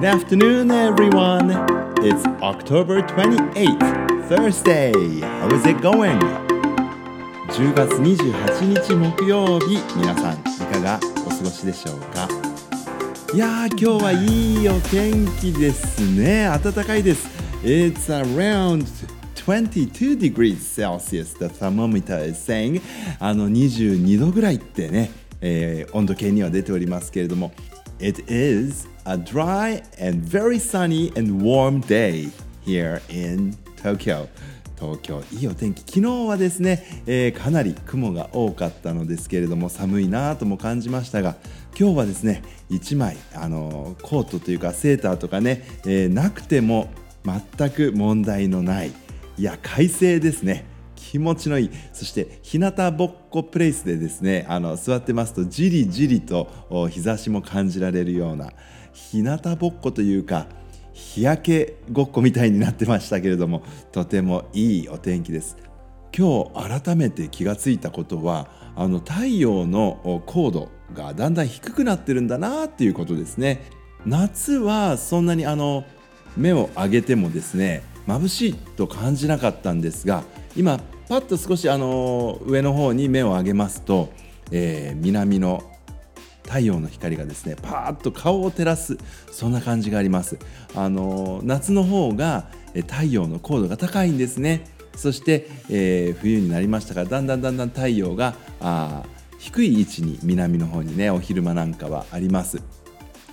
Good afternoon, everyone. It's October 28th, Thursday. How is it going? 10月28日木曜日、皆さんいかがお過ごしでしょうかいやー、今日はいいお天気ですね。暖かいです。It's around 22 degrees Celsius, the thermometer is saying あの22度ぐらいってね、えー、温度計には出ておりますけれども It is a dry and very sunny and warm day here in Tokyo. 東京いいお天気。昨日はですね、えー、かなり雲が多かったのですけれども寒いなとも感じましたが今日はですね1枚あのコートというかセーターとかね、えー、なくても全く問題のないいや快晴ですね。気持ちのいい。そして日向ぼっこプレイスでですねあの座ってますとじりじりと日差しも感じられるような日向ぼっこというか日焼けごっこみたいになってましたけれどもとてもいいお天気です。今日改めて気がついたことはあの太陽の高度がだんだん低くなってるんだなっていうことですね。夏はそんなにあの目を上げてもですね眩しいと感じなかったんですが今パッと少しあの上の方に目を上げますと、えー、南の太陽の光がですねパーッと顔を照らすそんな感じがあります。あの夏の方が太陽の高度が高いんですね。そして、えー、冬になりましたからだんだんだんだん太陽があ低い位置に南の方にねお昼間なんかはあります。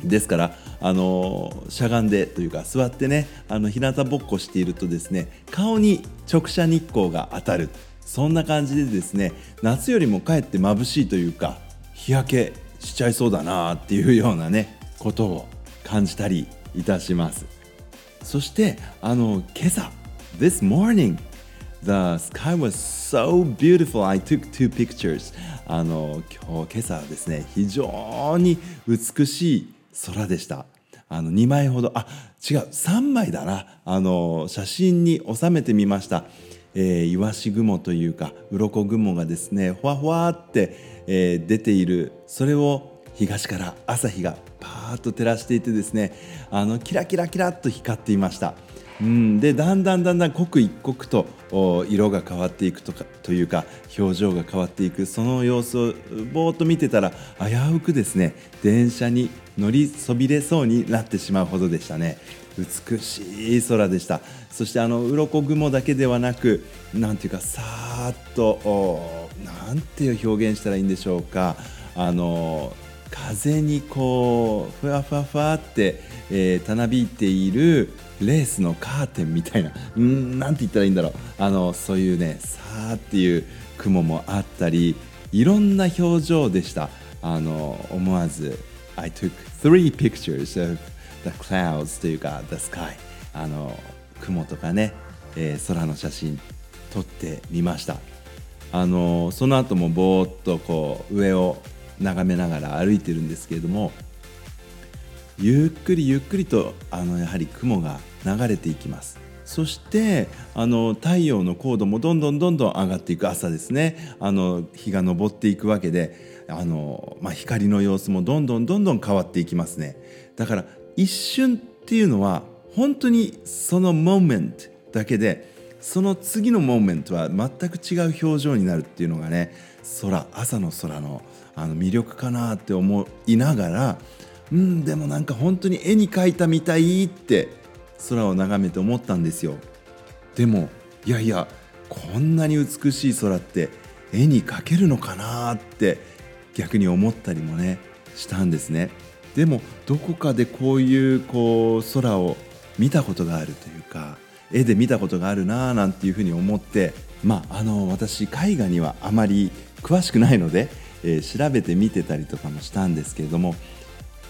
ですからあのしゃがんでというか座ってねあの日向ぼっこしているとですね顔に直射日光が当たる。そんな感じでですね夏よりもかえって眩しいというか日焼けしちゃいそうだなっていうようなねことを感じたりいたします。そしてあの今朝 This morning The sky was so beautiful I took two pictures. あの今日今朝はですね非常に美しい空でした。あの2枚ほどあ違う3枚だな。あの写真に収めてみました、えー、イワシ雲というか鱗雲がですねふわふわって、えー、出ているそれを東から朝日がパーッと照らしていてですねあのキラキラキラっと光っていました。うん、でだんだんだんだん刻一刻と色が変わっていくとかというか表情が変わっていくその様子をぼーっと見てたら危うくですね電車に乗りそびれそうになってしまうほどでしたね。美しい空でした。そしてあの鱗雲だけではなくなんていうかさーっとなんていう表現したらいいんでしょうか。あの風にこうふわふわふわって、えー、たなびいているレースのカーテンみたいな。うんなんて言ったらいいんだろう。あのそういうねさーっていう雲もあったりいろんな表情でした。あの思わず I took three pictures of the clouds というか the sky あの雲とかね、えー、空の写真撮ってみました。あのその後もぼーっとこう上を眺めながら歩いてるんですけれどもゆっくりゆっくりとあのやはり雲が流れていきます。そしてあの太陽の高度もどんどんどんどん上がっていく朝ですね。あの日が昇っていくわけであの、まあ、光の様子もどんどんどんどん変わっていきますね。だから一瞬っていうのは本当にそのモーメントだけでその次のモーメントは全く違う表情になるっていうのがね空朝の空のあの魅力かなって思いながらうんでもなんか本当に絵に描いたみたいって空を眺めて思ったんですよ。でもいやいやこんなに美しい空って絵に描けるのかなって逆に思ったりもねしたんですね。でもどこかでこういうこう空を見たことがあるというか絵で見たことがあるなぁなんていうふうに思ってまああの私絵画にはあまり詳しくないのでえー、調べてみてたりとかもしたんですけれども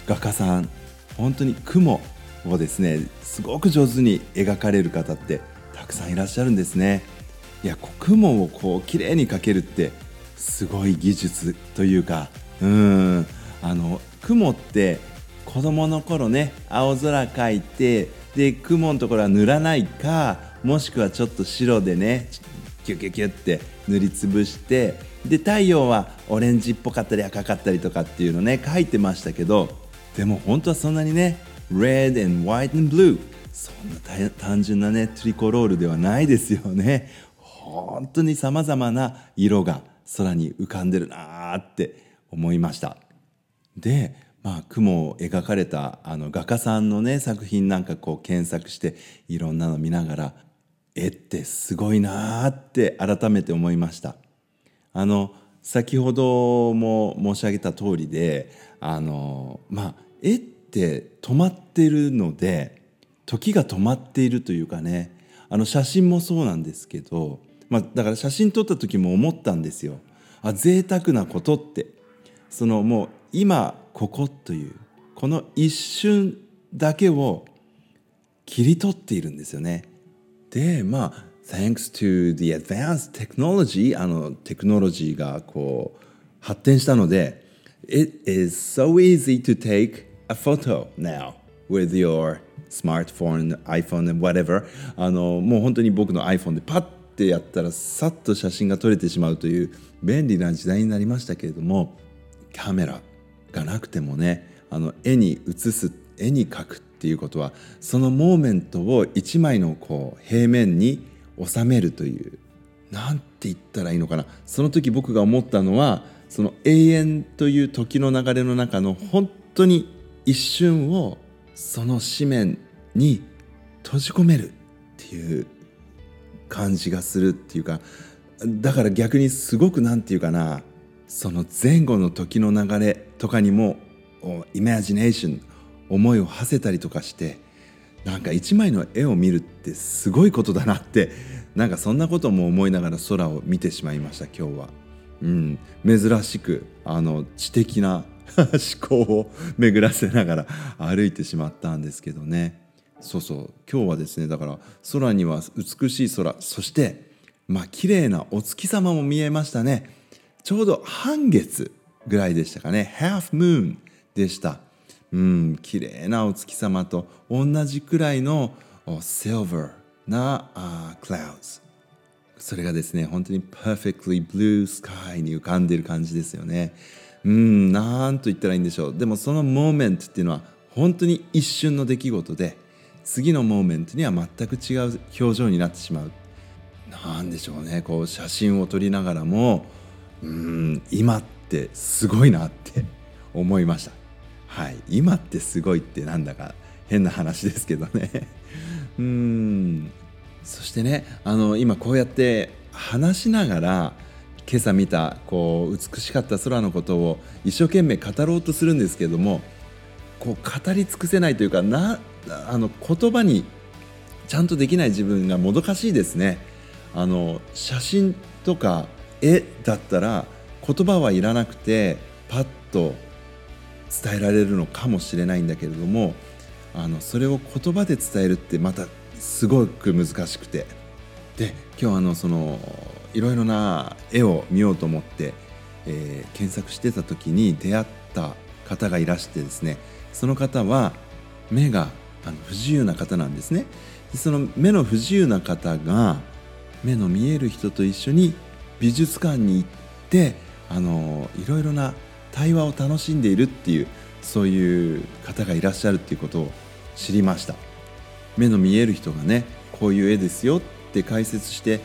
画家さん本当に雲をですねすごく上手に描かれる方ってたくさんいらっしゃるんですね。いや雲をこう綺麗に描けるってすごい技術というかうんあの雲って子供の頃ね青空描いてで雲のところは塗らないかもしくはちょっと白でねキュキュキュって塗りつぶしてで太陽はオレンジっぽかったり赤かったりとかっていうのね書いてましたけどでも本当はそんなにね red and white and blue そんな単純なねトリコロールではないですよね。本当にさまざまな色が空に浮かんでるなーって思いました。でまあ雲を描かれたあの画家さんのね作品なんかこう検索していろんなの見ながら絵ってすごいなーって改めて思いました。あの先ほども申し上げた通りであのまあ絵って止まってるので時が止まっているというかねあの写真もそうなんですけど、まあ、だから写真撮った時も思ったんですよ。あ贅沢なことって。そのもう今ここというこの一瞬だけを切り取っているんですよね。でまあ thanks to the advanced technology あのテクノロジーがこう発展したので it is so easy to take a photo now with your smartphone, iPhone and whatever. あのもう本当に僕の iPhone でパッてやったらさっと写真が撮れてしまうという便利な時代になりましたけれどもカメラ。がなくてもねあの絵に写す絵に描くっていうことはそのモーメントを一枚のこう平面に収めるという何て言ったらいいのかな。その時僕が思ったのはその永遠という時の流れの中の本当に一瞬をその紙面に閉じ込めるっていう感じがするっていうかだから逆にすごく何て言うかなその前後の時の流れとかにもイマジネーション思いを馳せたりとかしてなんか一枚の絵を見るってすごいことだなってなんかそんなことも思いながら空を見てしまいました今日は。うん、珍しくあの知的な 思考を巡らせながら 歩いてしまったんですけどね。そうそう。今日はですねだから空には美しい空そしてまあ綺麗なお月様も見えましたね。ちょうど半月。ぐらいでしたかね。Half Moon でした。うん綺麗なお月様と同じくらいの Silver な、uh, Clouds それがですね本当に perfectly blue sky に浮かんでる感じですよね。うんなんと言ったらいいんでしょう。でもそのモーメントっていうのは本当に一瞬の出来事で次のモーメントには全く違う表情になってしまう。なんでしょうね。こう写真を撮りながらもうん今っってすごいなって 思いました。はい。今ってすごいってなんだか変な話ですけどね。うん。そしてねあの今こうやって話しながら今朝見たこう美しかった空のことを一生懸命語ろうとするんですけどもこう語り尽くせないというかなあの言葉にちゃんとできない自分がもどかしいですね。あの写真とか絵だったら言葉はいらなくてパッと伝えられるのかもしれないんだけれどもあのそれを言葉で伝えるってまたすごく難しくて。で今日あのそのいろいろな絵を見ようと思って、えー、検索してた時に出会った方がいらしてですねその方は目があの不自由な方なんですね。でその目の不自由な方が目の見える人と一緒に美術館に行ってあのいろいろな対話を楽しんでいるっていうそういう方がいらっしゃるっていうことを知りました。目の見える人がねこういう絵ですよって解説して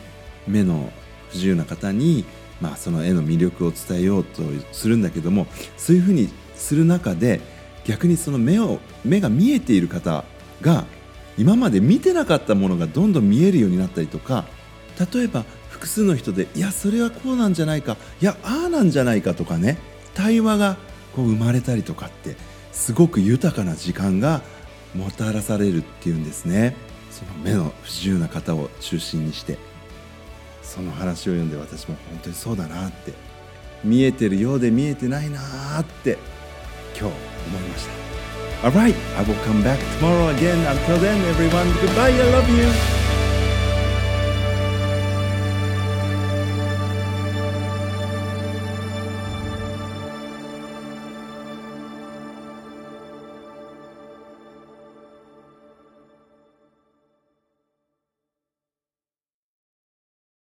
目の不自由な方に、まあ、その絵の魅力を伝えようとするんだけどもそういうふうにする中で逆にその目を目が見えている方が今まで見てなかったものがどんどん見えるようになったりとか例えば複数の人でいやそれはこうなんじゃないかいやああなんじゃないかとかね対話がこう生まれたりとかってすごく豊かな時間がもたらされるっていうんですねその目の不自由な方を中心にしてその話を読んで私も本当にそうだなって見えてるようで見えてないなって今日思いました Alright, I will come back tomorrow again. Until then, everyone, goodbye. I love you.